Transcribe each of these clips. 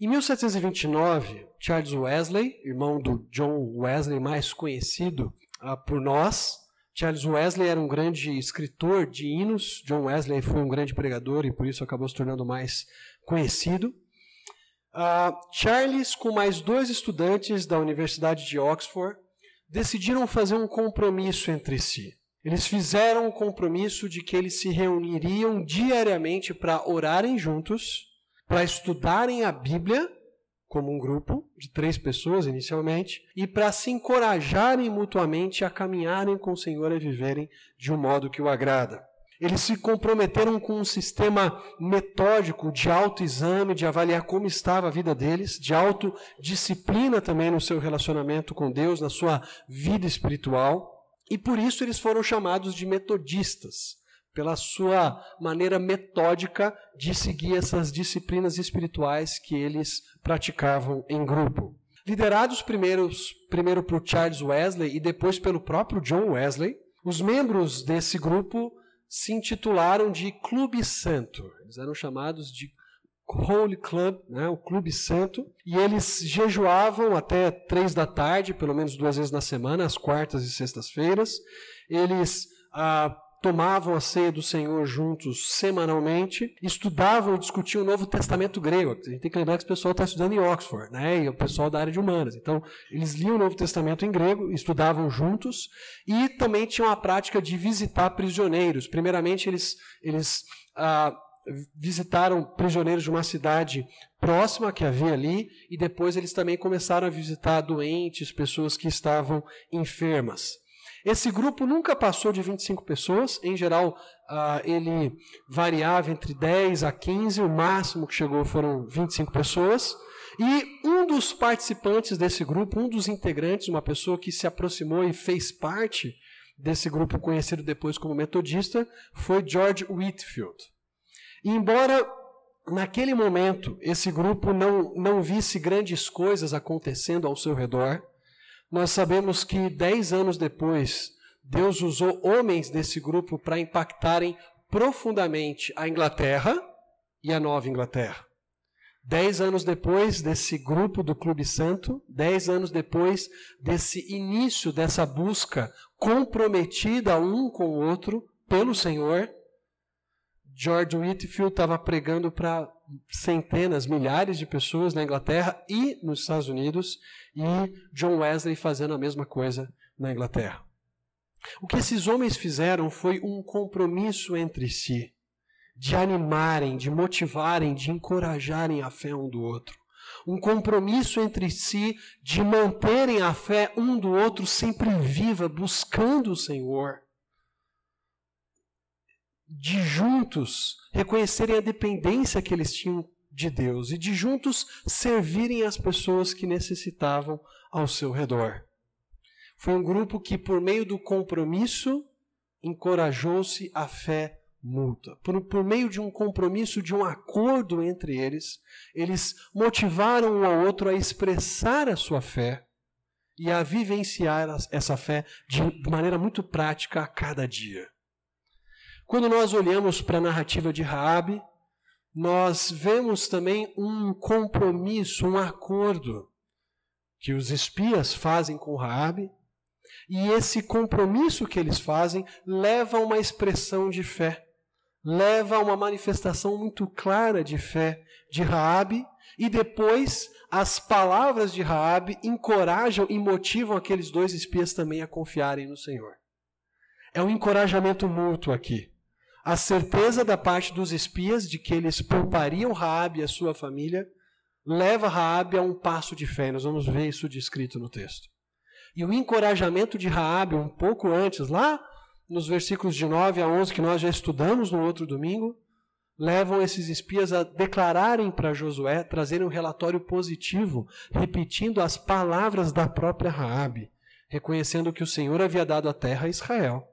Em 1729, Charles Wesley, irmão do John Wesley, mais conhecido uh, por nós, Charles Wesley era um grande escritor de hinos. John Wesley foi um grande pregador e por isso acabou se tornando mais conhecido. Uh, Charles, com mais dois estudantes da Universidade de Oxford, decidiram fazer um compromisso entre si. Eles fizeram um compromisso de que eles se reuniriam diariamente para orarem juntos, para estudarem a Bíblia, como um grupo de três pessoas inicialmente, e para se encorajarem mutuamente a caminharem com o Senhor e viverem de um modo que o agrada. Eles se comprometeram com um sistema metódico de autoexame, de avaliar como estava a vida deles, de autodisciplina também no seu relacionamento com Deus, na sua vida espiritual. E por isso eles foram chamados de metodistas, pela sua maneira metódica de seguir essas disciplinas espirituais que eles praticavam em grupo. Liderados primeiros, primeiro por Charles Wesley e depois pelo próprio John Wesley, os membros desse grupo se intitularam de Clube Santo. Eles eram chamados de Holy Club, né, o Clube Santo, e eles jejuavam até três da tarde, pelo menos duas vezes na semana, às quartas e sextas-feiras. Eles ah, tomavam a ceia do Senhor juntos semanalmente, estudavam e discutiam o Novo Testamento grego. A gente tem que lembrar que o pessoal está estudando em Oxford, né? E o pessoal da área de humanas. Então, eles liam o Novo Testamento em grego, estudavam juntos e também tinham a prática de visitar prisioneiros. Primeiramente, eles, eles ah, visitaram prisioneiros de uma cidade próxima que havia ali e depois eles também começaram a visitar doentes, pessoas que estavam enfermas. Esse grupo nunca passou de 25 pessoas, em geral uh, ele variava entre 10 a 15, o máximo que chegou foram 25 pessoas. E um dos participantes desse grupo, um dos integrantes, uma pessoa que se aproximou e fez parte desse grupo conhecido depois como metodista, foi George Whitfield. E embora naquele momento esse grupo não, não visse grandes coisas acontecendo ao seu redor, nós sabemos que dez anos depois, Deus usou homens desse grupo para impactarem profundamente a Inglaterra e a Nova Inglaterra. Dez anos depois desse grupo do Clube Santo, dez anos depois desse início dessa busca comprometida um com o outro pelo Senhor, George Whitfield estava pregando para centenas, milhares de pessoas na Inglaterra e nos Estados Unidos, e John Wesley fazendo a mesma coisa na Inglaterra. O que esses homens fizeram foi um compromisso entre si, de animarem, de motivarem, de encorajarem a fé um do outro. Um compromisso entre si de manterem a fé um do outro sempre viva, buscando o Senhor de juntos reconhecerem a dependência que eles tinham de Deus e de juntos servirem as pessoas que necessitavam ao seu redor. Foi um grupo que, por meio do compromisso, encorajou-se a fé mútua. Por, por meio de um compromisso, de um acordo entre eles, eles motivaram um ao outro a expressar a sua fé e a vivenciar essa fé de maneira muito prática a cada dia. Quando nós olhamos para a narrativa de Raabe, nós vemos também um compromisso, um acordo que os espias fazem com Raabe, e esse compromisso que eles fazem leva a uma expressão de fé, leva a uma manifestação muito clara de fé de Raabe, e depois as palavras de Raabe encorajam e motivam aqueles dois espias também a confiarem no Senhor. É um encorajamento mútuo aqui a certeza da parte dos espias de que eles poupariam Raabe e a sua família leva Raabe a um passo de fé. Nós vamos ver isso descrito no texto. E o encorajamento de Raabe um pouco antes, lá nos versículos de 9 a 11 que nós já estudamos no outro domingo, levam esses espias a declararem para Josué, trazerem um relatório positivo, repetindo as palavras da própria Raabe, reconhecendo que o Senhor havia dado a terra a Israel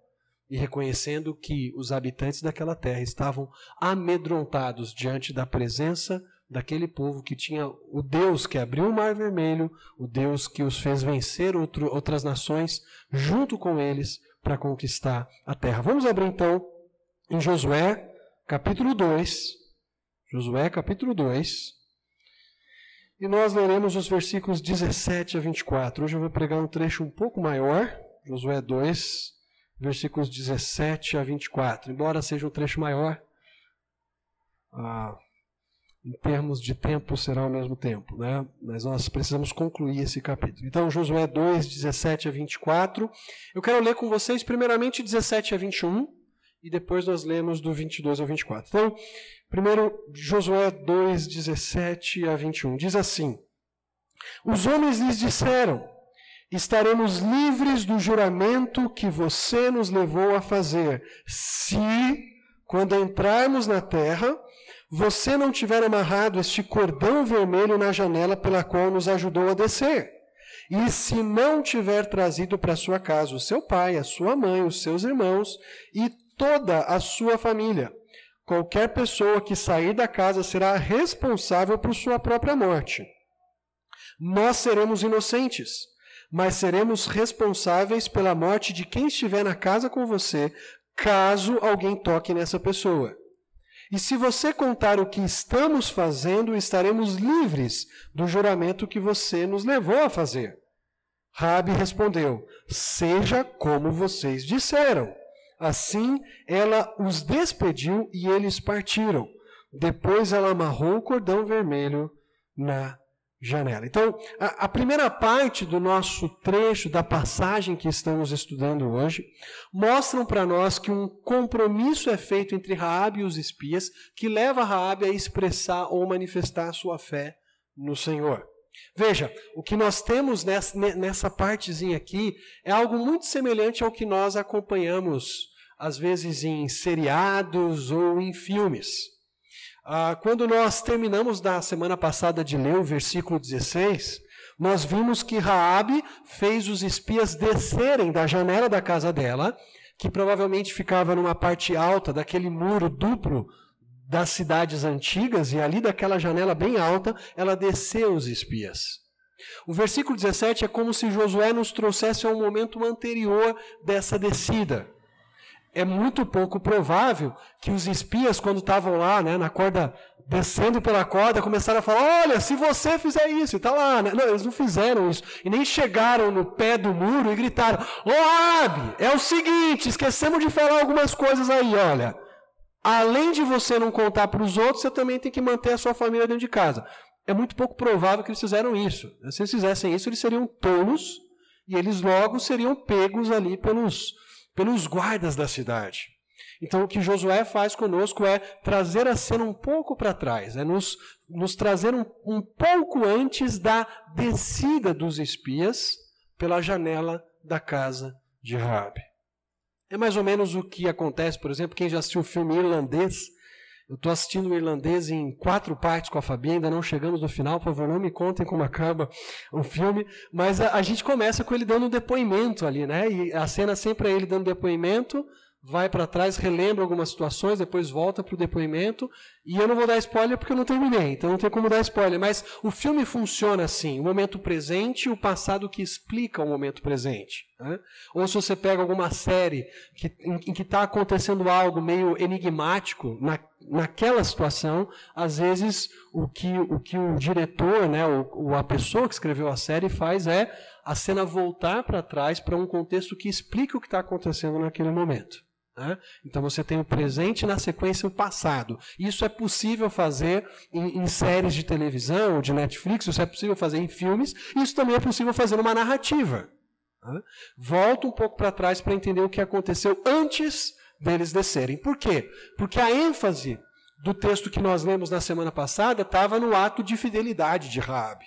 e reconhecendo que os habitantes daquela terra estavam amedrontados diante da presença daquele povo que tinha o Deus que abriu o Mar Vermelho, o Deus que os fez vencer outro, outras nações junto com eles para conquistar a terra. Vamos abrir então em Josué, capítulo 2. Josué, capítulo 2. E nós leremos os versículos 17 a 24. Hoje eu vou pregar um trecho um pouco maior, Josué 2, versículos 17 a 24. Embora seja um trecho maior, ah, em termos de tempo será ao mesmo tempo, né? Mas nós precisamos concluir esse capítulo. Então, Josué 2, 17 a 24. Eu quero ler com vocês primeiramente 17 a 21 e depois nós lemos do 22 ao 24. Então, primeiro Josué 2, 17 a 21. Diz assim: Os homens lhes disseram: Estaremos livres do juramento que você nos levou a fazer, se, quando entrarmos na terra, você não tiver amarrado este cordão vermelho na janela pela qual nos ajudou a descer. E se não tiver trazido para sua casa o seu pai, a sua mãe, os seus irmãos e toda a sua família, qualquer pessoa que sair da casa será responsável por sua própria morte. Nós seremos inocentes, mas seremos responsáveis pela morte de quem estiver na casa com você, caso alguém toque nessa pessoa. E se você contar o que estamos fazendo, estaremos livres do juramento que você nos levou a fazer. Rabi respondeu: Seja como vocês disseram. Assim, ela os despediu e eles partiram. Depois ela amarrou o cordão vermelho na janela. Então, a, a, primeira parte do nosso trecho, da passagem que estamos estudando hoje, mostram para nós que um compromisso é feito entre Raabe e os espias, que leva Raabe a expressar ou manifestar sua fé no Senhor. Veja, o que nós temos nessa, nessa partezinha aqui é algo muito semelhante ao que nós acompanhamos, às vezes, em seriados ou em filmes. Ah, quando nós terminamos da semana passada de ler o versículo 16, nós vimos que Raabe fez os espias descerem da janela da casa dela, que provavelmente ficava numa parte alta daquele muro duplo das cidades antigas, e ali daquela janela bem alta, ela desceu os espias. O versículo 17 é como se Josué nos trouxesse um momento anterior dessa descida é muito pouco provável que os espias, quando estavam lá, né, na corda, descendo pela corda, começaram a falar: olha, se você fizer isso, está lá. Né? Não, eles não fizeram isso. E nem chegaram no pé do muro e gritaram: Ô Abi, é o seguinte, esquecemos de falar algumas coisas aí, olha. Além de você não contar para os outros, você também tem que manter a sua família dentro de casa. É muito pouco provável que eles fizeram isso. Se eles fizessem isso, eles seriam tolos e eles logo seriam pegos ali pelos pelos guardas da cidade. Então, o que Josué faz conosco é trazer a cena um pouco para trás, é nos, nos trazer um, um pouco antes da descida dos espias pela janela da casa de Rabi. É mais ou menos o que acontece, por exemplo, quem já assistiu o filme irlandês, eu estou assistindo o irlandês em quatro partes com a Fabi, ainda não chegamos no final, por favor, não me contem como acaba o filme, mas a, a gente começa com ele dando um depoimento ali, né? E a cena sempre é ele dando depoimento, vai para trás, relembra algumas situações, depois volta para o depoimento. E eu não vou dar spoiler porque eu não terminei, então não tem como dar spoiler. Mas o filme funciona assim: o momento presente e o passado que explica o momento presente. Né? Ou se você pega alguma série que, em, em que está acontecendo algo meio enigmático na, naquela situação, às vezes o que o, que o diretor, né, ou, a pessoa que escreveu a série faz é a cena voltar para trás para um contexto que explica o que está acontecendo naquele momento. Né? Então você tem o presente na sequência o passado. Isso é possível fazer em, em, séries de televisão, de Netflix, isso é possível fazer em filmes, isso também é possível fazer numa narrativa. Né? Volta um pouco para trás para entender o que aconteceu antes deles descerem. Por quê? Porque a ênfase do texto que nós lemos na semana passada estava no ato de fidelidade de Raabe.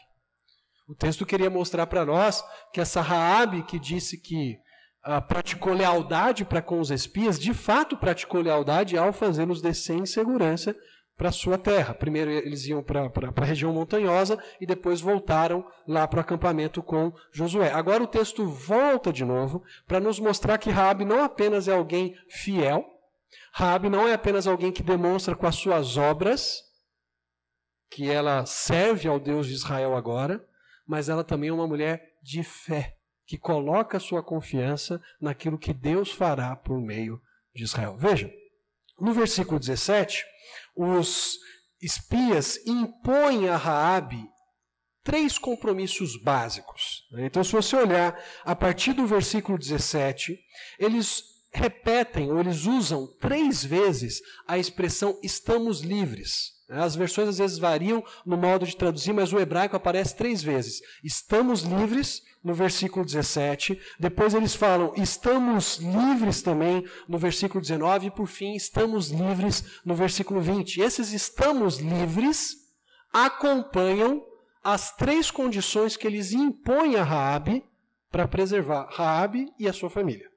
O texto queria mostrar para nós que essa Raabe que disse que uh, praticou lealdade para com os espias, de fato praticou lealdade ao fazê-los descer em segurança para a sua terra. Primeiro eles iam para a região montanhosa e depois voltaram lá para o acampamento com Josué. Agora o texto volta de novo para nos mostrar que Raabe não apenas é alguém fiel, Raabe não é apenas alguém que demonstra com as suas obras que ela serve ao Deus de Israel agora, mas ela também é uma mulher de fé que coloca sua confiança naquilo que Deus fará por meio de Israel. Veja, no versículo 17, os espias impõem a Raabe três compromissos básicos. Né? Então, se você olhar a partir do versículo 17, eles repetem ou eles usam três vezes a expressão estamos livres. As versões às vezes variam no modo de traduzir, mas o hebraico aparece três vezes. Estamos livres, no versículo 17. Depois eles falam, estamos livres também, no versículo 19. E por fim, estamos livres, no versículo 20. Esses estamos livres acompanham as três condições que eles impõem a Raabe para preservar Raabe e a sua família.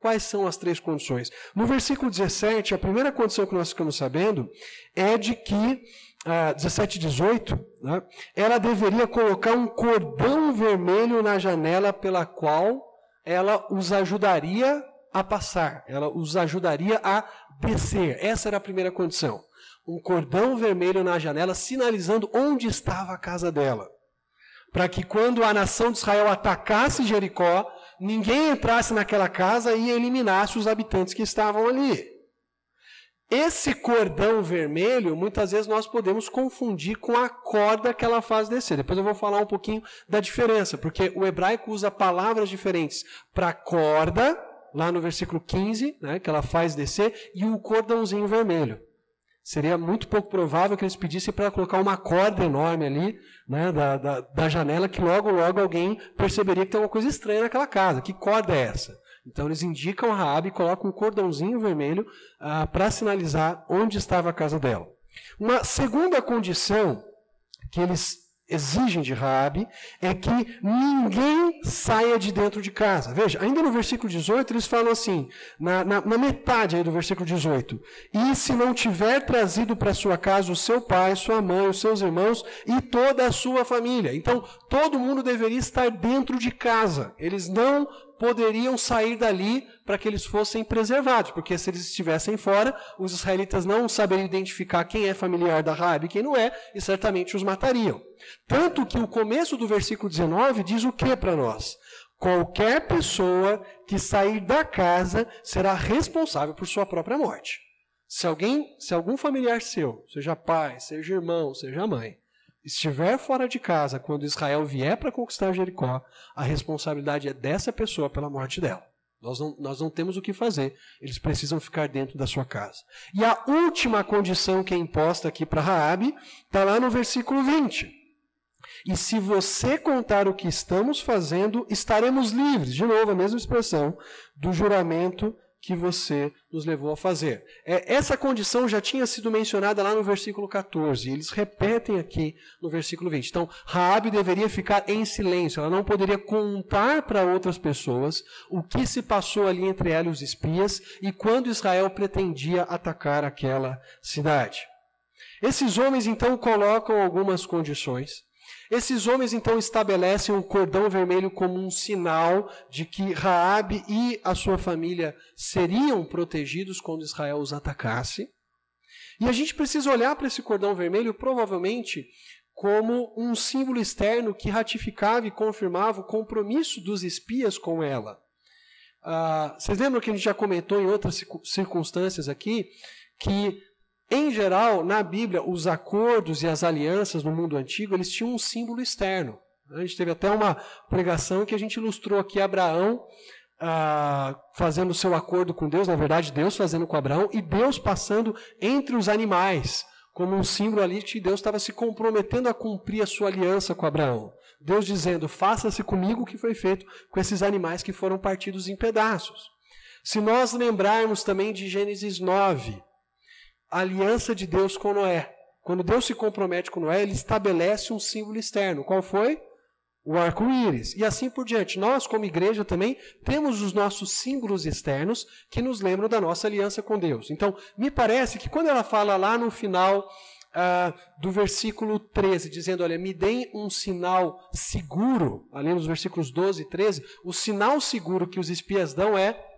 Quais são as três condições? No versículo 17, a primeira condição que nós ficamos sabendo é de que, ah, 17 e 18, né, ela deveria colocar um cordão vermelho na janela pela qual ela os ajudaria a passar, ela os ajudaria a descer. Essa era a primeira condição. Um cordão vermelho na janela sinalizando onde estava a casa dela. Para que quando a nação de Israel atacasse Jericó, ninguém entrasse naquela casa e eliminasse os habitantes que estavam ali. Esse cordão vermelho, muitas vezes nós podemos confundir com a corda que ela faz descer. Depois eu vou falar um pouquinho da diferença, porque o hebraico usa palavras diferentes para corda, lá no versículo 15, né, que ela faz descer, e o cordãozinho vermelho. Seria muito pouco provável que eles pedissem para colocar uma corda enorme ali né, da, da, da, janela, que logo, logo alguém perceberia que tem uma coisa estranha naquela casa. Que corda é essa? Então eles indicam a Raab e colocam um cordãozinho vermelho ah, para sinalizar onde estava a casa dela. Uma segunda condição que eles exigem de Raabe é que ninguém saia de dentro de casa. Veja, ainda no versículo 18 eles falam assim, na, na, na metade do versículo 18, e se não tiver trazido para sua casa o seu pai, sua mãe, os seus irmãos e toda a sua família. Então, todo mundo deveria estar dentro de casa. Eles não poderiam sair dali para que eles fossem preservados, porque se eles estivessem fora, os israelitas não saberiam identificar quem é familiar da Raab e quem não é, e certamente os matariam. Tanto que o começo do versículo 19 diz o que para nós? Qualquer pessoa que sair da casa será responsável por sua própria morte. Se alguém, se algum familiar seu, seja pai, seja irmão, seja mãe, estiver fora de casa quando Israel vier para conquistar Jericó, a responsabilidade é dessa pessoa pela morte dela. Nós não, nós não temos o que fazer. Eles precisam ficar dentro da sua casa. E a última condição que é imposta aqui para Raabe está lá no versículo 20. E se você contar o que estamos fazendo, estaremos livres. De novo, a mesma expressão do juramento que você nos levou a fazer. É, essa condição já tinha sido mencionada lá no versículo 14, e eles repetem aqui no versículo 20. Então, Raabe deveria ficar em silêncio, ela não poderia contar para outras pessoas o que se passou ali entre ela e os espias e quando Israel pretendia atacar aquela cidade. Esses homens então colocam algumas condições esses homens então estabelecem um cordão vermelho como um sinal de que Raabe e a sua família seriam protegidos quando Israel os atacasse. E a gente precisa olhar para esse cordão vermelho provavelmente como um símbolo externo que ratificava e confirmava o compromisso dos espias com ela. Ah, vocês lembram que a gente já comentou em outras circunstâncias aqui que em geral, na Bíblia, os acordos e as alianças no mundo antigo, eles tinham um símbolo externo. A gente teve até uma pregação que a gente ilustrou aqui Abraão ah, fazendo o seu acordo com Deus, na verdade, Deus fazendo com Abraão, e Deus passando entre os animais, como um símbolo ali que Deus estava se comprometendo a cumprir a sua aliança com Abraão. Deus dizendo: faça-se comigo o que foi feito com esses animais que foram partidos em pedaços. Se nós lembrarmos também de Gênesis 9, a aliança de Deus com Noé. Quando Deus se compromete com Noé, ele estabelece um símbolo externo. Qual foi? O arco-íris. E assim por diante. Nós, como igreja, também temos os nossos símbolos externos que nos lembram da nossa aliança com Deus. Então, me parece que quando ela fala lá no final ah, do versículo 13, dizendo: Olha, me deem um sinal seguro, ali nos versículos 12 e 13, o sinal seguro que os espias dão é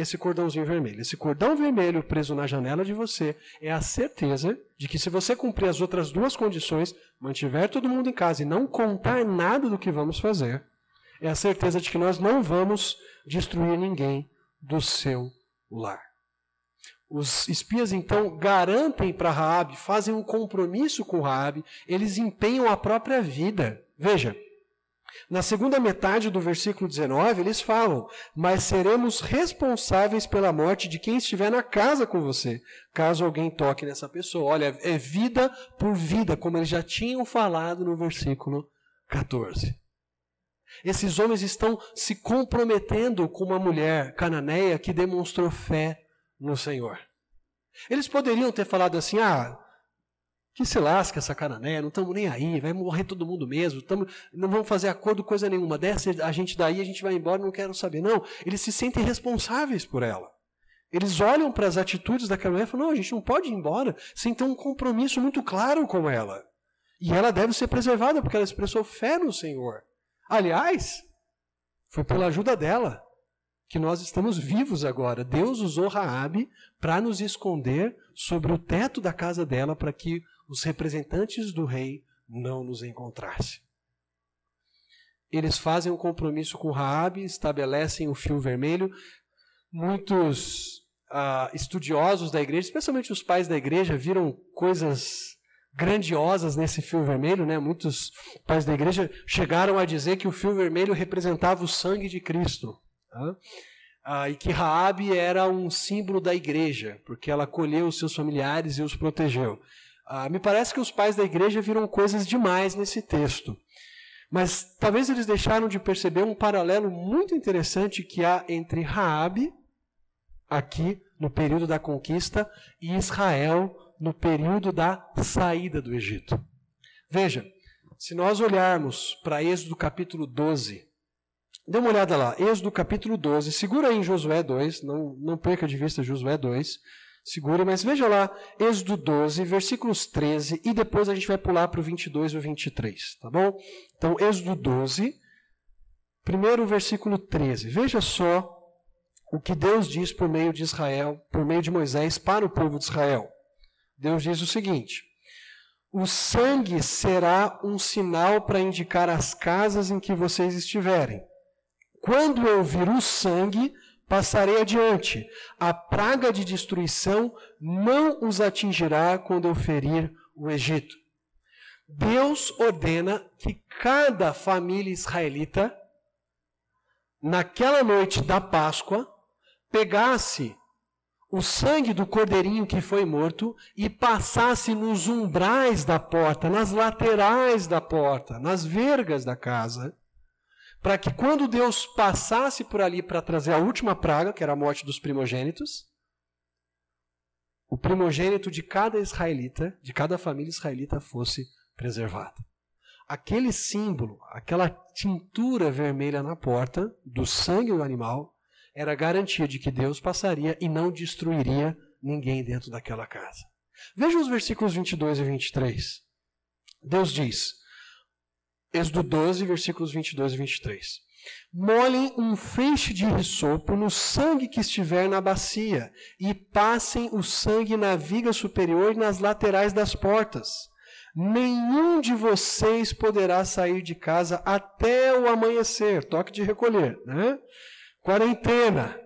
esse cordãozinho vermelho. Esse cordão vermelho preso na janela de você é a certeza de que se você cumprir as outras duas condições, mantiver todo mundo em casa e não contar nada do que vamos fazer, é a certeza de que nós não vamos destruir ninguém do seu lar. Os espias então garantem para Raabe, fazem um compromisso com Raabe, eles empenham a própria vida Veja, na segunda metade do versículo 19, eles falam: Mas seremos responsáveis pela morte de quem estiver na casa com você, caso alguém toque nessa pessoa. Olha, é vida por vida, como eles já tinham falado no versículo 14. Esses homens estão se comprometendo com uma mulher cananeia que demonstrou fé no Senhor. Eles poderiam ter falado assim: ah, que se lasca essa canané, não estamos nem aí, vai morrer todo mundo mesmo, tamo, não vamos fazer acordo coisa nenhuma, desce a gente daí, a gente vai embora, não quero saber. Não, eles se sentem responsáveis por ela. Eles olham para as atitudes daquela mulher e falam: não, a gente não pode ir embora sem ter um compromisso muito claro com ela. E ela deve ser preservada porque ela expressou fé no Senhor. Aliás, foi pela ajuda dela que nós estamos vivos agora. Deus usou Raabe para nos esconder sobre o teto da casa dela para que os representantes do rei não nos encontrassem. Eles fazem um compromisso com Raabe, estabelecem o fio vermelho. Muitos uh, estudiosos da igreja, especialmente os pais da igreja, viram coisas grandiosas nesse fio vermelho, né? Muitos pais da igreja chegaram a dizer que o fio vermelho representava o sangue de Cristo. Tá? Ah, e que Raabe era um símbolo da igreja, porque ela acolheu os seus familiares e os protegeu. Ah, me parece que os pais da igreja viram coisas demais nesse texto. Mas talvez eles deixaram de perceber um paralelo muito interessante que há entre Raabe, aqui no período da conquista, e Israel no período da saída do Egito. Veja, se nós olharmos para Êxodo capítulo 12, dê uma olhada lá, Êxodo capítulo 12, segura aí em Josué 2, não, não perca de vista Josué 2, segura, mas veja lá, Êxodo 12, versículos 13, e depois a gente vai pular para o 22 e o 23, tá bom? Então, Êxodo 12, primeiro versículo 13. Veja só o que Deus diz por meio de Israel, por meio de Moisés para o povo de Israel. Deus diz o seguinte: O sangue será um sinal para indicar as casas em que vocês estiverem. Quando eu vir o sangue, passarei adiante. A praga de destruição não os atingirá quando eu ferir o Egito. Deus ordena que cada família israelita, naquela noite da Páscoa, pegasse o sangue do cordeirinho que foi morto e passasse nos umbrais da porta, nas laterais da porta, nas vergas da casa, para que quando Deus passasse por ali para trazer a última praga, que era a morte dos primogênitos, o primogênito de cada israelita, de cada família israelita, fosse preservado. Aquele símbolo, aquela tintura vermelha na porta do sangue do animal, era garantia de que Deus passaria e não destruiria ninguém dentro daquela casa. Veja os versículos 22 e 23. Deus diz: Êxodo 12, versículos 22 e 23. Molhem um feixe de risopo no sangue que estiver na bacia, e passem o sangue na viga superior e nas laterais das portas. Nenhum de vocês poderá sair de casa até o amanhecer. Toque de recolher, né? Quarentena.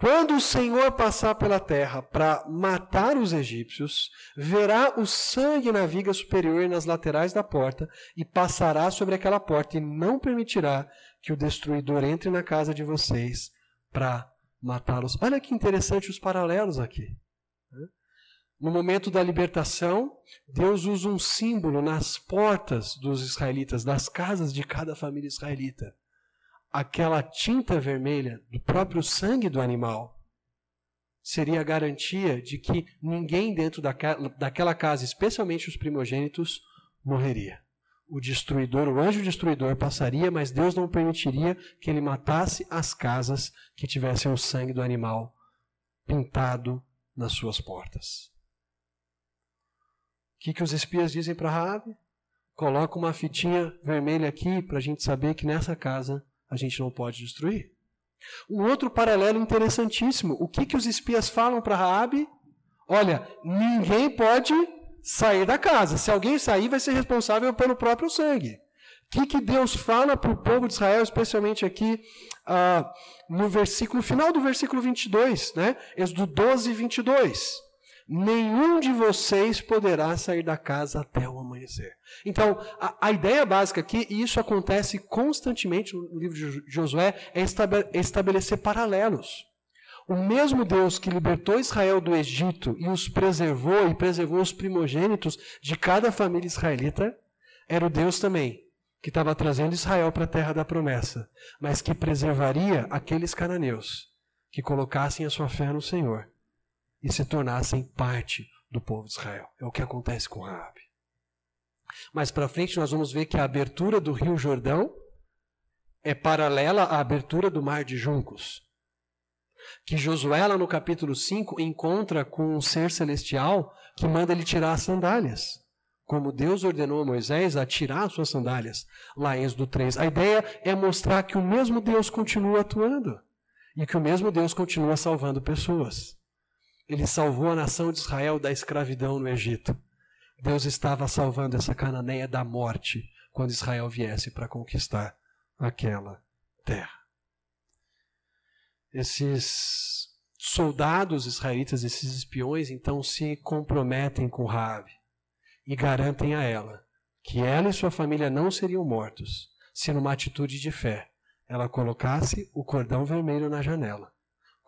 Quando o Senhor passar pela terra para matar os egípcios, verá o sangue na viga superior e nas laterais da porta, e passará sobre aquela porta, e não permitirá que o destruidor entre na casa de vocês para matá-los. Olha que interessante os paralelos aqui. No momento da libertação, Deus usa um símbolo nas portas dos israelitas, das casas de cada família israelita aquela tinta vermelha do próprio sangue do animal seria a garantia de que ninguém dentro daquela casa, especialmente os primogênitos, morreria. O destruidor, o anjo destruidor passaria, mas Deus não permitiria que ele matasse as casas que tivessem o sangue do animal pintado nas suas portas. O que, que os espias dizem para Rabi? Coloca uma fitinha vermelha aqui para a gente saber que nessa casa a gente não pode destruir. Um outro paralelo interessantíssimo. O que, que os espias falam para Raabe? Olha, ninguém pode sair da casa. Se alguém sair, vai ser responsável pelo próprio sangue. O que, que Deus fala para o povo de Israel, especialmente aqui uh, no versículo, final do versículo 22, né? Êxodo 12, 22. Nenhum de vocês poderá sair da casa até o amanhecer. Então, a, a ideia básica aqui, e isso acontece constantemente no livro de Josué, é estabelecer paralelos. O mesmo Deus que libertou Israel do Egito e os preservou e preservou os primogênitos de cada família israelita, era o Deus também que estava trazendo Israel para a terra da promessa, mas que preservaria aqueles cananeus que colocassem a sua fé no Senhor e se tornassem parte do povo de Israel. É o que acontece com Raabe. Mais para frente nós vamos ver que a abertura do Rio Jordão é paralela à abertura do Mar de Juncos. Que Josué, lá no capítulo 5, encontra com um ser celestial que manda ele tirar as sandálias. Como Deus ordenou a Moisés a tirar as suas sandálias, lá em Êxodo 3. A ideia é mostrar que o mesmo Deus continua atuando e que o mesmo Deus continua salvando pessoas. Ele salvou a nação de Israel da escravidão no Egito. Deus estava salvando essa cananeia da morte quando Israel viesse para conquistar aquela terra. Esses soldados israelitas, esses espiões, então se comprometem com Raabe e garantem a ela que ela e sua família não seriam mortos se numa atitude de fé ela colocasse o cordão vermelho na janela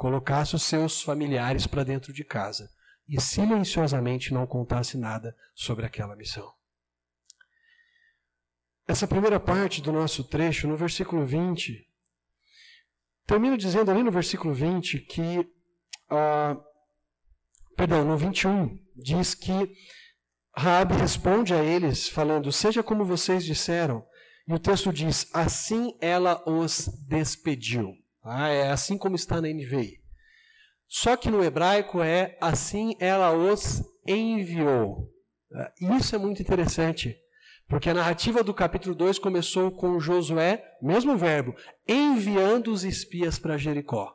colocasse os seus familiares para dentro de casa e silenciosamente não contasse nada sobre aquela missão. Essa primeira parte do nosso trecho, no versículo 20, termina dizendo ali no versículo 20 que, uh, perdão, no 21, diz que Raabe responde a eles falando: "Seja como vocês disseram". E o texto diz: "Assim ela os despediu". Ah, é assim como está na NVI. Só que no hebraico é assim ela os enviou. Ah, isso é muito interessante, porque a narrativa do capítulo 2 começou com Josué, mesmo verbo, enviando os espias para Jericó.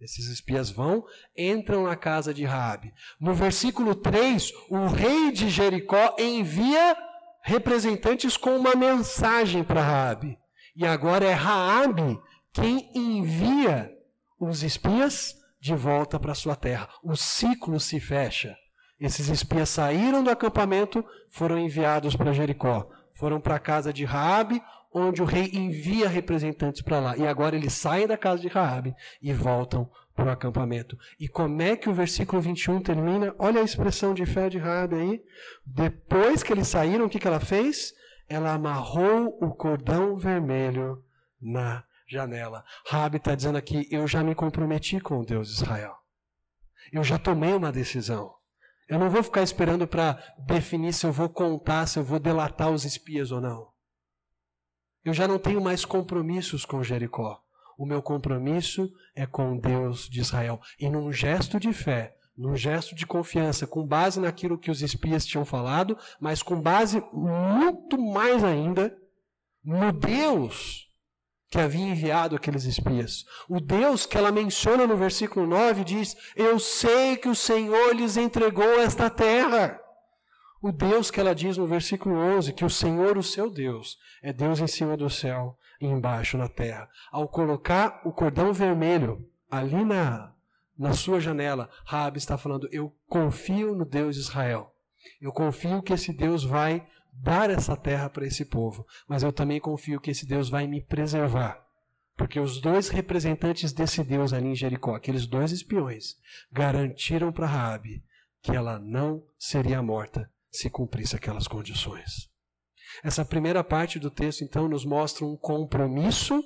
Esses espias vão, entram na casa de Raabe. No versículo 3, o rei de Jericó envia representantes com uma mensagem para Raabe. E agora é Raabe quem envia os espias de volta para sua terra. O ciclo se fecha. Esses espias saíram do acampamento, foram enviados para Jericó, foram para a casa de Raabe, onde o rei envia representantes para lá. E agora eles saem da casa de Raabe e voltam para o acampamento. E como é que o versículo 21 termina? Olha a expressão de fé de Raabe aí. Depois que eles saíram, o que, que ela fez? Ela amarrou o cordão vermelho na janela. Rabi está dizendo aqui: eu já me comprometi com o Deus de Israel. Eu já tomei uma decisão. Eu não vou ficar esperando para definir se eu vou contar, se eu vou delatar os espias ou não. Eu já não tenho mais compromissos com Jericó. O meu compromisso é com Deus de Israel. E num gesto de fé, num gesto de confiança, com base naquilo que os espias tinham falado, mas com base muito mais ainda no Deus que havia enviado aqueles espias. O Deus que ela menciona no versículo 9 diz: Eu sei que o Senhor lhes entregou esta terra. O Deus que ela diz no versículo 11, que o Senhor, o seu Deus, é Deus em cima do céu e embaixo na terra. Ao colocar o cordão vermelho ali na, na sua janela, Rabi está falando: Eu confio no Deus de Israel. Eu confio que esse Deus vai dar essa terra para esse povo, mas eu também confio que esse Deus vai me preservar. Porque os dois representantes desse Deus ali em Jericó, aqueles dois espiões, garantiram para Raabe que ela não seria morta se cumprisse aquelas condições. Essa primeira parte do texto então nos mostra um compromisso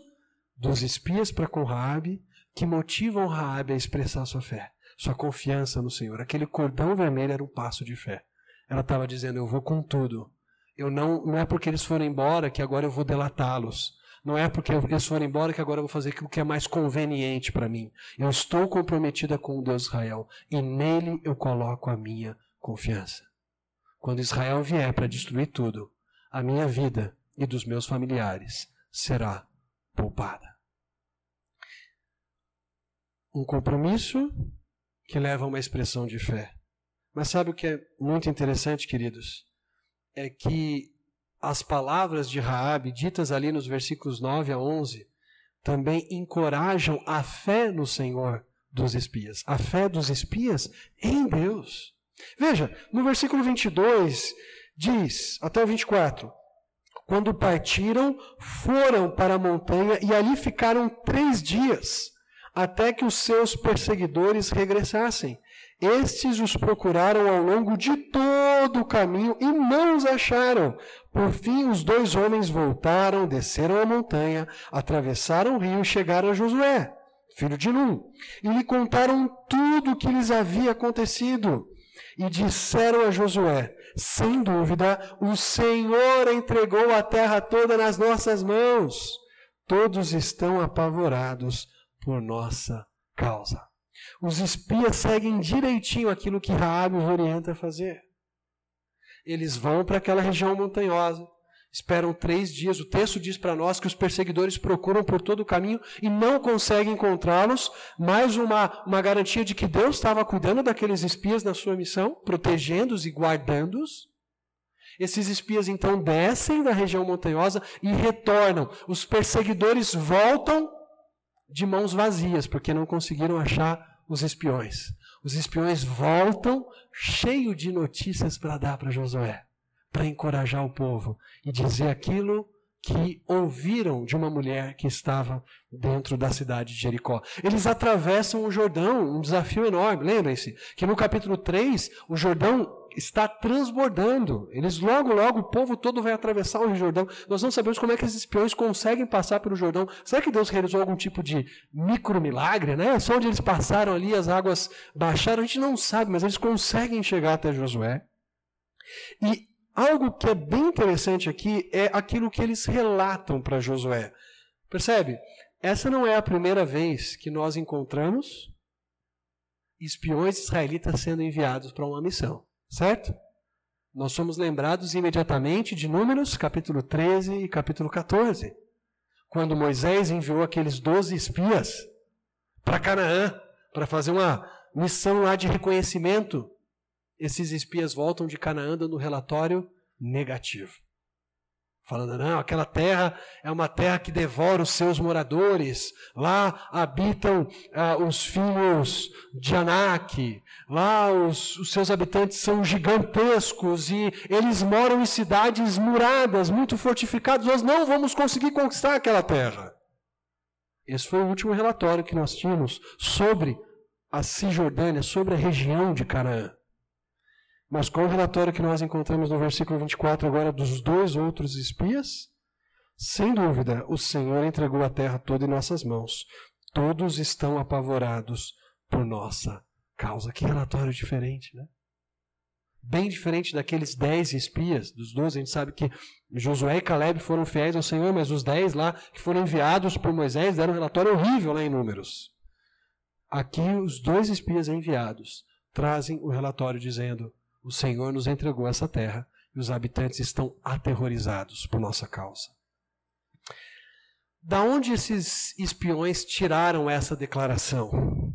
dos espias para com Raabe que motivam Raabe a expressar sua fé, sua confiança no Senhor. Aquele cordão vermelho era um passo de fé. Ela estava dizendo: Eu vou com tudo, eu não, não é porque eles foram embora que agora eu vou delatá-los. Não é porque eles foram embora que agora eu vou fazer aquilo que é mais conveniente para mim. Eu estou comprometida com o Deus Israel e nele eu coloco a minha confiança. Quando Israel vier para destruir tudo, a minha vida e dos meus familiares será poupada. Um compromisso que leva a uma expressão de fé. Mas sabe o que é muito interessante, queridos? É que as palavras de Raabe, ditas ali nos versículos 9 a 11, também encorajam a fé no Senhor dos espias. A fé dos espias em Deus. Veja, no versículo 22 diz, até o 24: Quando partiram, foram para a montanha e ali ficaram três dias, até que os seus perseguidores regressassem. Estes os procuraram ao longo de todo o caminho e não os acharam. Por fim, os dois homens voltaram, desceram a montanha, atravessaram o rio e chegaram a Josué, filho de Num, e lhe contaram tudo o que lhes havia acontecido. E disseram a Josué: Sem dúvida, o Senhor entregou a terra toda nas nossas mãos. Todos estão apavorados por nossa causa. Os espias seguem direitinho aquilo que Raabe os orienta a fazer. Eles vão para aquela região montanhosa, esperam três dias. O texto diz para nós que os perseguidores procuram por todo o caminho e não conseguem encontrá-los. Mais uma, uma garantia de que Deus estava cuidando daqueles espias na sua missão, protegendo-os e guardando-os. Esses espias então descem da região montanhosa e retornam. Os perseguidores voltam de mãos vazias, porque não conseguiram achar os espiões. Os espiões voltam cheio de notícias para dar para Josué, para encorajar o povo e dizer aquilo que ouviram de uma mulher que estava dentro da cidade de Jericó. Eles atravessam o Jordão, um desafio enorme. Lembrem-se que no capítulo 3, o Jordão está transbordando. Eles logo, logo, o povo todo vai atravessar o Jordão. Nós não sabemos como é que esses espiões conseguem passar pelo Jordão. Será que Deus realizou algum tipo de micro milagre, né? Só onde eles passaram ali, as águas baixaram, a gente não sabe, mas eles conseguem chegar até Josué. E algo que é bem interessante aqui é aquilo que eles relatam para Josué. Percebe? Essa não é a primeira vez que nós encontramos espiões israelitas sendo enviados para uma missão. Certo? Nós somos lembrados imediatamente de Números, capítulo 13 e capítulo 14, quando Moisés enviou aqueles doze espias para Canaã para fazer uma missão lá de reconhecimento. Esses espias voltam de Canaã dando relatório negativo. Falando, não, aquela terra é uma terra que devora os seus moradores. Lá habitam ah, os filhos de Anak. Lá os, os seus habitantes são gigantescos e eles moram em cidades muradas, muito fortificadas. Nós não vamos conseguir conquistar aquela terra. Esse foi o último relatório que nós tínhamos sobre a Cisjordânia, sobre a região de Canaã. Mas qual o relatório que nós encontramos no versículo 24 agora dos dois outros espias? Sem dúvida, o Senhor entregou a terra toda em nossas mãos. Todos estão apavorados por nossa causa. Que relatório diferente, né? Bem diferente daqueles dez espias, dos doze, a gente sabe que Josué e Caleb foram fiéis ao Senhor, mas os dez lá que foram enviados por Moisés deram um relatório horrível lá em Números. Aqui, os dois espias enviados trazem o relatório dizendo: o Senhor nos entregou essa terra e os habitantes estão aterrorizados por nossa causa. Da onde esses espiões tiraram essa declaração?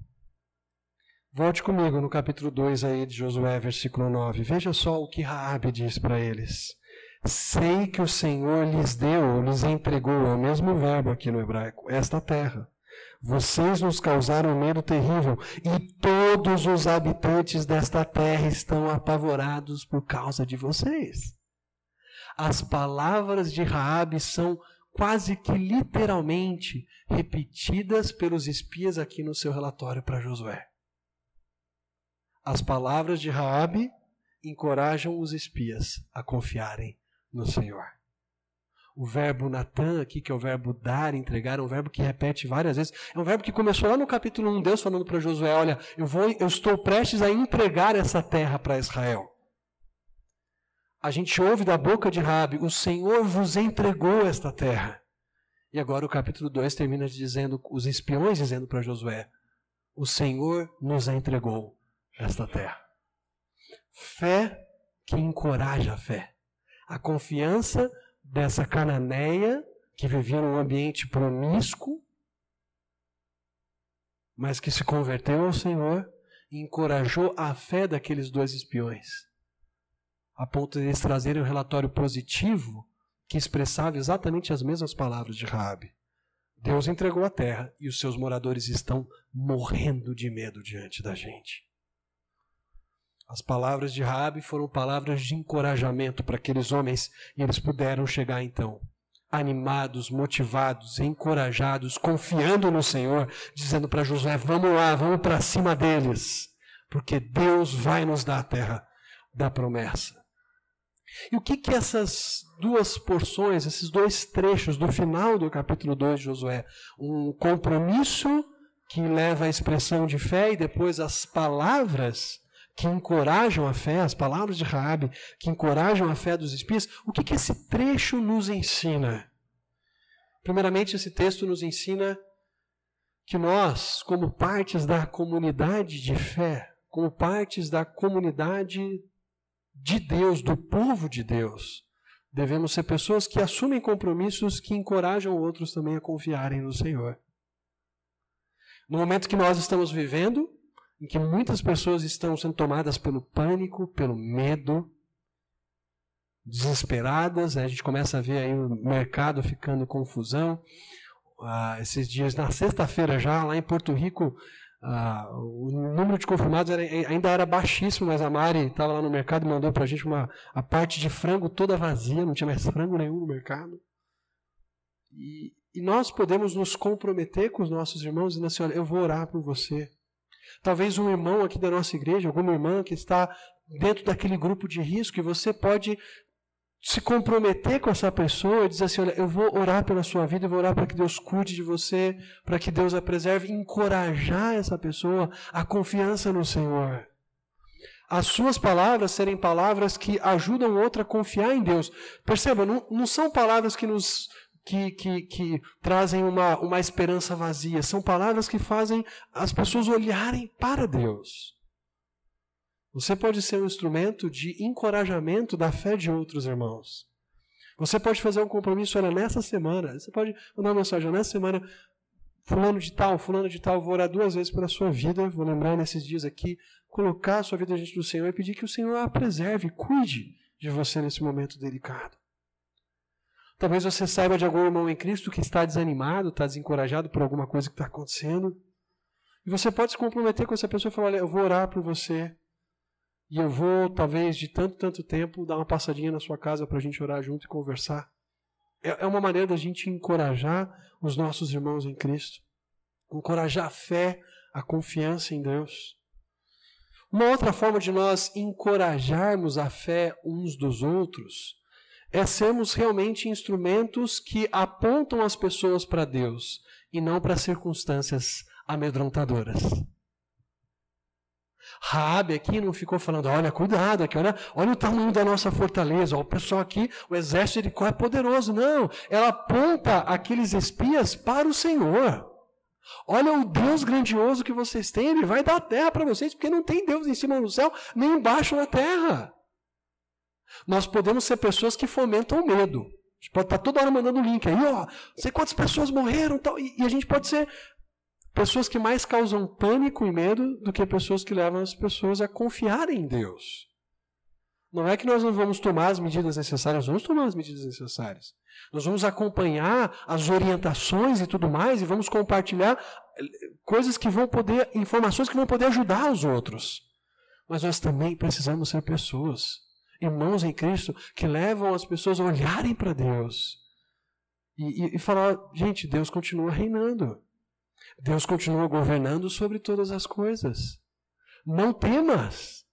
Volte comigo no capítulo 2 aí de Josué, versículo 9. Veja só o que Raabe diz para eles. Sei que o Senhor lhes deu, lhes entregou, é o mesmo verbo aqui no hebraico, esta terra vocês nos causaram um medo terrível e todos os habitantes desta terra estão apavorados por causa de vocês. As palavras de Raabe são quase que literalmente repetidas pelos espias aqui no seu relatório para Josué. As palavras de Raabe encorajam os espias a confiarem no Senhor. O verbo Natan aqui, que é o verbo dar, entregar, é um verbo que repete várias vezes. É um verbo que começou lá no capítulo 1, Deus falando para Josué, olha, eu, vou, eu estou prestes a entregar essa terra para Israel. A gente ouve da boca de Rabi, o Senhor vos entregou esta terra. E agora o capítulo 2 termina dizendo, os espiões dizendo para Josué, o Senhor nos entregou esta terra. Fé que encoraja a fé. A confiança dessa cananeia que vivia num ambiente promíscuo, mas que se converteu ao Senhor e encorajou a fé daqueles dois espiões, a ponto de eles trazerem um relatório positivo que expressava exatamente as mesmas palavras de Raabe. Deus entregou a terra e os seus moradores estão morrendo de medo diante da gente. As palavras de Rabi foram palavras de encorajamento para aqueles homens e eles puderam chegar então animados, motivados, encorajados, confiando no Senhor, dizendo para Josué: "Vamos lá, vamos para cima deles, porque Deus vai nos dar a terra da promessa". E o que que essas duas porções, esses dois trechos do final do capítulo 2 de Josué, um compromisso que leva à expressão de fé e depois as palavras que encorajam a fé, as palavras de Raabe, que encorajam a fé dos espias, o que, que esse trecho nos ensina? Primeiramente, esse texto nos ensina que nós, como partes da comunidade de fé, como partes da comunidade de Deus, do povo de Deus, devemos ser pessoas que assumem compromissos que encorajam outros também a confiarem no Senhor. No momento que nós estamos vivendo, em que muitas pessoas estão sendo tomadas pelo pânico, pelo medo, desesperadas. Né? A gente começa a ver aí o mercado ficando confusão. Ah, esses dias, na sexta-feira já, lá em Porto Rico, ah, o número de confirmados era, ainda era baixíssimo, mas a Mari estava lá no mercado e mandou para a gente uma, a parte de frango toda vazia, não tinha mais frango nenhum no mercado. E, e nós podemos nos comprometer com os nossos irmãos e dizer assim, olha, eu vou orar por você. Talvez um irmão aqui da nossa igreja, alguma irmã que está dentro daquele grupo de risco, e você pode se comprometer com essa pessoa e dizer assim: Olha, eu vou orar pela sua vida, eu vou orar para que Deus cuide de você, para que Deus a preserve, encorajar essa pessoa a confiança no Senhor. As suas palavras serem palavras que ajudam outra a confiar em Deus. Perceba, não, não são palavras que nos que, que, que trazem uma, uma esperança vazia. São palavras que fazem as pessoas olharem para Deus. Você pode ser um instrumento de encorajamento da fé de outros irmãos. Você pode fazer um compromisso, olha, nessa semana, você pode mandar uma mensagem, nessa semana, fulano de tal, fulano de tal, vou orar duas vezes pela sua vida, vou lembrar nesses dias aqui, colocar a sua vida diante do Senhor e pedir que o Senhor a preserve, cuide de você nesse momento delicado. Talvez você saiba de algum irmão em Cristo que está desanimado, está desencorajado por alguma coisa que está acontecendo. E você pode se comprometer com essa pessoa e falar: Olha, eu vou orar por você. E eu vou, talvez, de tanto, tanto tempo, dar uma passadinha na sua casa para a gente orar junto e conversar. É, é uma maneira da gente encorajar os nossos irmãos em Cristo. Encorajar a fé, a confiança em Deus. Uma outra forma de nós encorajarmos a fé uns dos outros é sermos realmente instrumentos que apontam as pessoas para Deus e não para circunstâncias amedrontadoras. Raabe aqui não ficou falando, olha, cuidado aqui, olha, olha o tamanho da nossa fortaleza, o pessoal aqui, o exército de Jericó é poderoso. Não, ela aponta aqueles espias para o Senhor. Olha o Deus grandioso que vocês têm, ele vai dar a terra para vocês, porque não tem Deus em cima no céu, nem embaixo na terra. Nós podemos ser pessoas que fomentam o medo. A gente pode estar toda hora mandando link aí, ó, sei quantas pessoas morreram tal, e, e a gente pode ser pessoas que mais causam pânico e medo do que pessoas que levam as pessoas a confiarem em Deus. Não é que nós não vamos tomar as medidas necessárias, nós vamos tomar as medidas necessárias. Nós vamos acompanhar as orientações e tudo mais e vamos compartilhar eh, coisas que vão poder, informações que vão poder ajudar os outros. Mas nós também precisamos ser pessoas irmãos em Cristo que levam as pessoas a olharem para Deus e, e, e falar: gente, Deus continua reinando. Deus continua governando sobre todas as coisas. Não temas.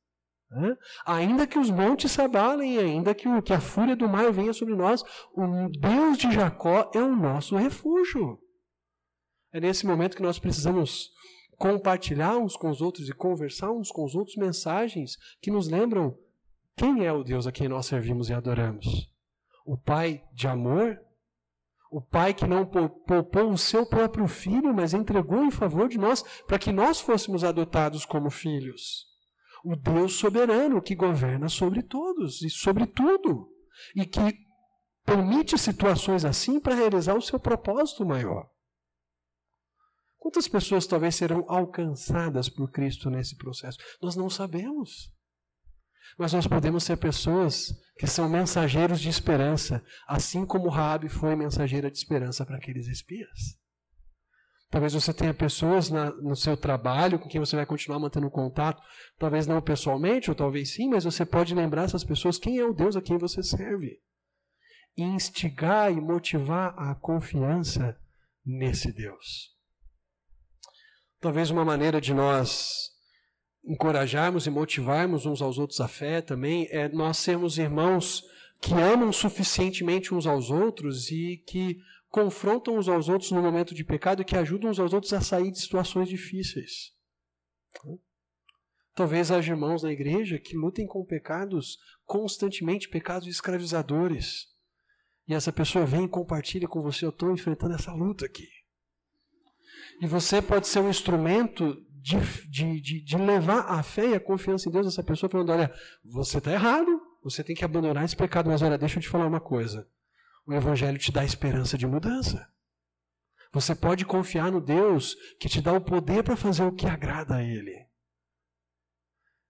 Né? Ainda que os montes se abalem, ainda que, o, que a fúria do mar venha sobre nós, o Deus de Jacó é o nosso refúgio. É nesse momento que nós precisamos compartilhar uns com os outros e conversar uns com os outros mensagens que nos lembram quem é o Deus a quem nós servimos e adoramos? O Pai de amor? O Pai que não poupou o seu próprio filho, mas entregou em favor de nós para que nós fôssemos adotados como filhos. O Deus soberano que governa sobre todos e sobre tudo. E que permite situações assim para realizar o seu propósito maior. Quantas pessoas talvez serão alcançadas por Cristo nesse processo? Nós não sabemos. Mas nós podemos ser pessoas que são mensageiros de esperança, assim como Raabe foi mensageira de esperança para aqueles espias. Talvez você tenha pessoas na, no seu trabalho com quem você vai continuar mantendo contato, talvez não pessoalmente, ou talvez sim, mas você pode lembrar essas pessoas quem é o Deus a quem você serve. E instigar e motivar a confiança nesse Deus. Talvez uma maneira de nós encorajarmos e motivarmos uns aos outros a fé também é nós sermos irmãos que amam suficientemente uns aos outros e que confrontam uns aos outros no momento de pecado e que ajudam uns aos outros a sair de situações difíceis. Talvez haja irmãos na igreja que lutem com pecados constantemente, pecados escravizadores. E essa pessoa vem e compartilha com você: Eu estou enfrentando essa luta aqui. E você pode ser um instrumento de, de, de, de, levar a fé e a confiança em Deus dessa pessoa, falando: olha, você está errado, você tem que abandonar esse pecado, mas olha, deixa eu te falar uma coisa. O Evangelho te dá esperança de mudança. Você pode confiar no Deus que te dá o poder para fazer o que agrada a Ele.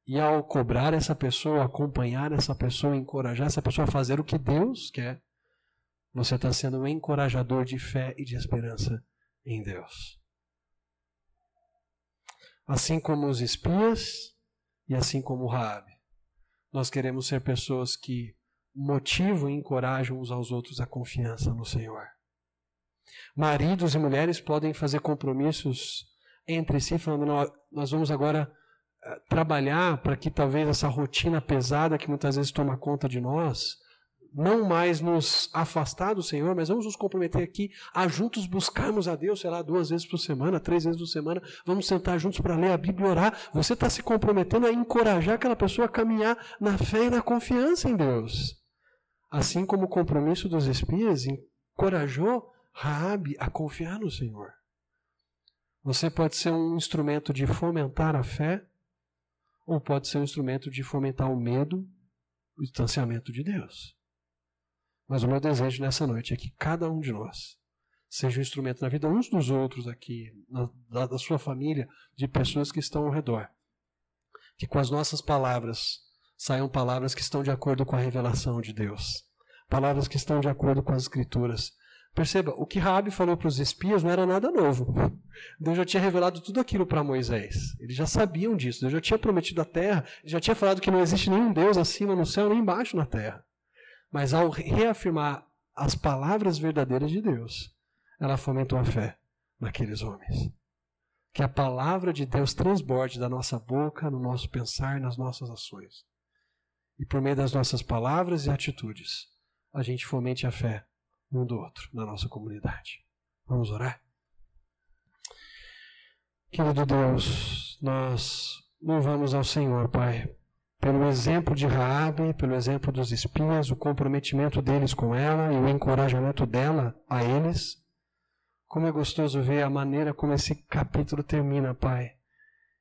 E ao cobrar essa pessoa, acompanhar essa pessoa, encorajar essa pessoa a fazer o que Deus quer, você está sendo um encorajador de fé e de esperança em Deus assim como os espias e assim como Raabe. Nós queremos ser pessoas que motivam e encorajam uns aos outros a confiança no Senhor. Maridos e mulheres podem fazer compromissos entre si, falando: nós vamos agora eh, trabalhar para que talvez essa rotina pesada que muitas vezes toma conta de nós não mais nos afastar do Senhor, mas vamos nos comprometer aqui a juntos buscarmos a Deus, sei lá, duas vezes por semana, três vezes por semana, vamos sentar juntos para ler a Bíblia e orar. Você está se comprometendo a encorajar aquela pessoa a caminhar na fé e na confiança em Deus. Assim como o compromisso dos espias encorajou Raabe a confiar no Senhor. Você pode ser um instrumento de fomentar a fé, ou pode ser um instrumento de fomentar o medo, o distanciamento de Deus. Mas o meu desejo nessa noite é que cada um de nós seja um instrumento na vida uns dos outros aqui, na, da, da sua família, de pessoas que estão ao redor. Que com as nossas palavras saiam palavras que estão de acordo com a revelação de Deus. Palavras que estão de acordo com as Escrituras. Perceba, o que Rabi falou para os espias não era nada novo. Deus já tinha revelado tudo aquilo para Moisés. Eles já sabiam disso. Deus já tinha prometido a terra, já tinha falado que não existe nenhum Deus acima no céu nem embaixo na terra. Mas ao reafirmar as palavras verdadeiras de Deus, ela fomentou a fé naqueles homens. Que a palavra de Deus transborde da nossa boca, no nosso pensar, nas nossas ações. E por meio das nossas palavras e atitudes, a gente fomente a fé um do outro na nossa comunidade. Vamos orar? Querido Deus, nós louvamos ao Senhor, Pai, pelo exemplo de Raabe, pelo exemplo dos espias, o comprometimento deles com ela e o encorajamento dela a eles. Como é gostoso ver a maneira como esse capítulo termina, Pai.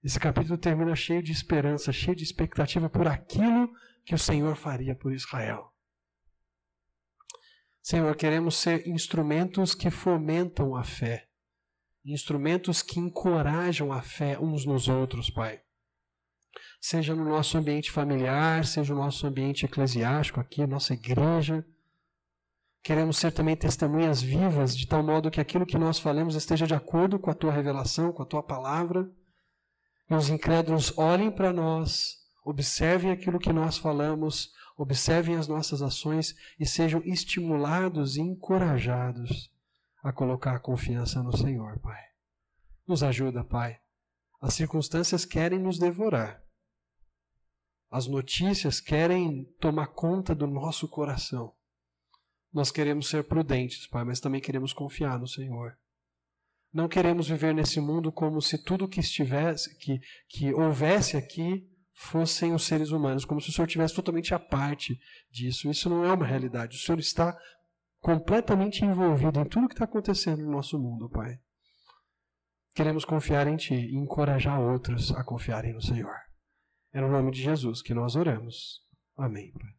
Esse capítulo termina cheio de esperança, cheio de expectativa por aquilo que o Senhor faria por Israel. Senhor, queremos ser instrumentos que fomentam a fé, instrumentos que encorajam a fé uns nos outros, Pai seja no nosso ambiente familiar, seja no nosso ambiente eclesiástico aqui, nossa igreja. Queremos ser também testemunhas vivas, de tal modo que aquilo que nós falemos esteja de acordo com a tua revelação, com a tua palavra. E os incrédulos olhem para nós, observem aquilo que nós falamos, observem as nossas ações e sejam estimulados e encorajados a colocar a confiança no Senhor, Pai. Nos ajuda, Pai. As circunstâncias querem nos devorar. As notícias querem tomar conta do nosso coração. Nós queremos ser prudentes, Pai, mas também queremos confiar no Senhor. Não queremos viver nesse mundo como se tudo que estivesse, que, que houvesse aqui, fossem os seres humanos, como se o Senhor estivesse totalmente à parte disso. Isso não é uma realidade. O Senhor está completamente envolvido em tudo que está acontecendo no nosso mundo, Pai. Queremos confiar em Ti e encorajar outros a confiarem no Senhor. É no nome de Jesus que nós oramos. Amém.